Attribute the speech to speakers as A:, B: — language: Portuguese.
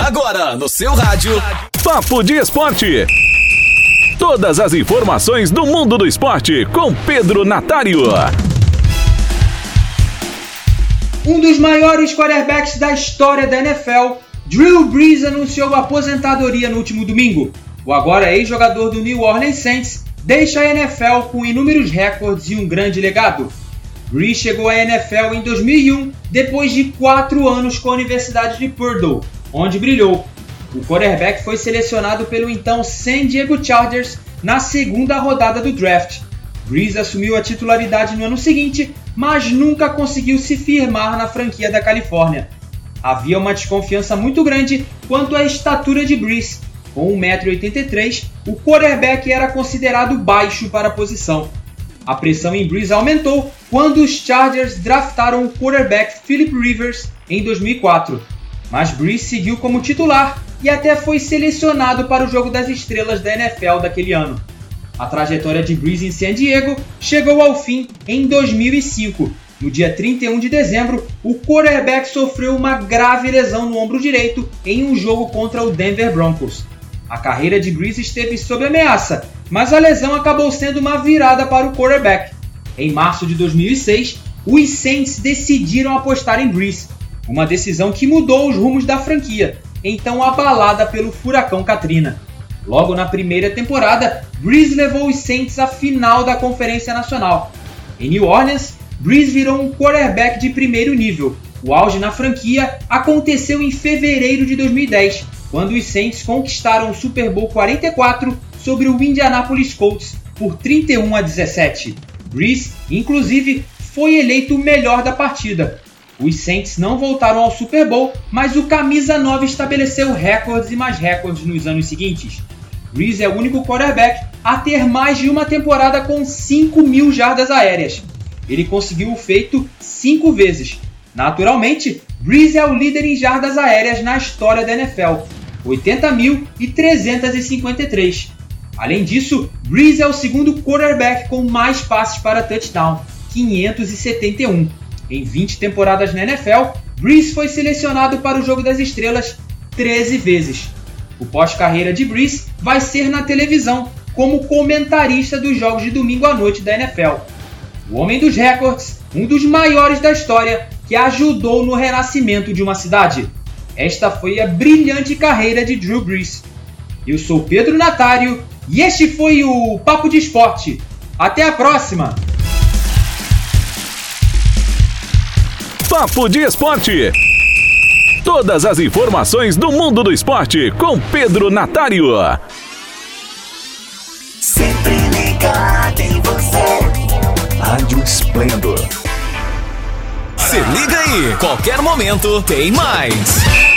A: Agora no seu rádio.
B: Papo de Esporte. Todas as informações do mundo do esporte com Pedro Natário.
C: Um dos maiores quarterbacks da história da NFL, Drew Brees anunciou aposentadoria no último domingo. O agora ex-jogador do New Orleans Saints deixa a NFL com inúmeros recordes e um grande legado. Brees chegou à NFL em 2001, depois de quatro anos com a Universidade de Purdue, onde brilhou. O quarterback foi selecionado pelo então San Diego Chargers na segunda rodada do draft. Brees assumiu a titularidade no ano seguinte, mas nunca conseguiu se firmar na franquia da Califórnia. Havia uma desconfiança muito grande quanto à estatura de Brees. Com 1,83m, o quarterback era considerado baixo para a posição. A pressão em Breeze aumentou quando os Chargers draftaram o quarterback Philip Rivers em 2004. Mas Breeze seguiu como titular e até foi selecionado para o jogo das estrelas da NFL daquele ano. A trajetória de Breeze em San Diego chegou ao fim em 2005. No dia 31 de dezembro, o quarterback sofreu uma grave lesão no ombro direito em um jogo contra o Denver Broncos. A carreira de Breeze esteve sob ameaça, mas a lesão acabou sendo uma virada para o quarterback. Em março de 2006, os Saints decidiram apostar em Breeze, uma decisão que mudou os rumos da franquia, então abalada pelo furacão Katrina. Logo na primeira temporada, Breeze levou os Saints à final da Conferência Nacional. Em New Orleans, Breeze virou um quarterback de primeiro nível. O auge na franquia aconteceu em fevereiro de 2010, quando os Saints conquistaram o Super Bowl 44 sobre o Indianapolis Colts por 31 a 17. Brees, inclusive, foi eleito o melhor da partida. Os Saints não voltaram ao Super Bowl, mas o camisa 9 estabeleceu recordes e mais recordes nos anos seguintes. Brees é o único quarterback a ter mais de uma temporada com 5 mil jardas aéreas. Ele conseguiu o feito cinco vezes. Naturalmente, Brees é o líder em jardas aéreas na história da NFL, 80.353. Além disso, Breeze é o segundo quarterback com mais passes para touchdown, 571. Em 20 temporadas na NFL, Breeze foi selecionado para o Jogo das Estrelas 13 vezes. O pós-carreira de Breeze vai ser na televisão, como comentarista dos jogos de domingo à noite da NFL. O homem dos recordes, um dos maiores da história, que ajudou no renascimento de uma cidade. Esta foi a brilhante carreira de Drew Brees. Eu sou Pedro Natário e este foi o Papo de Esporte. Até a próxima!
B: Papo de Esporte. Todas as informações do mundo do esporte com Pedro Natário.
A: Sempre ligado em você.
B: Rádio Esplendor.
A: Se liga aí, qualquer momento tem mais.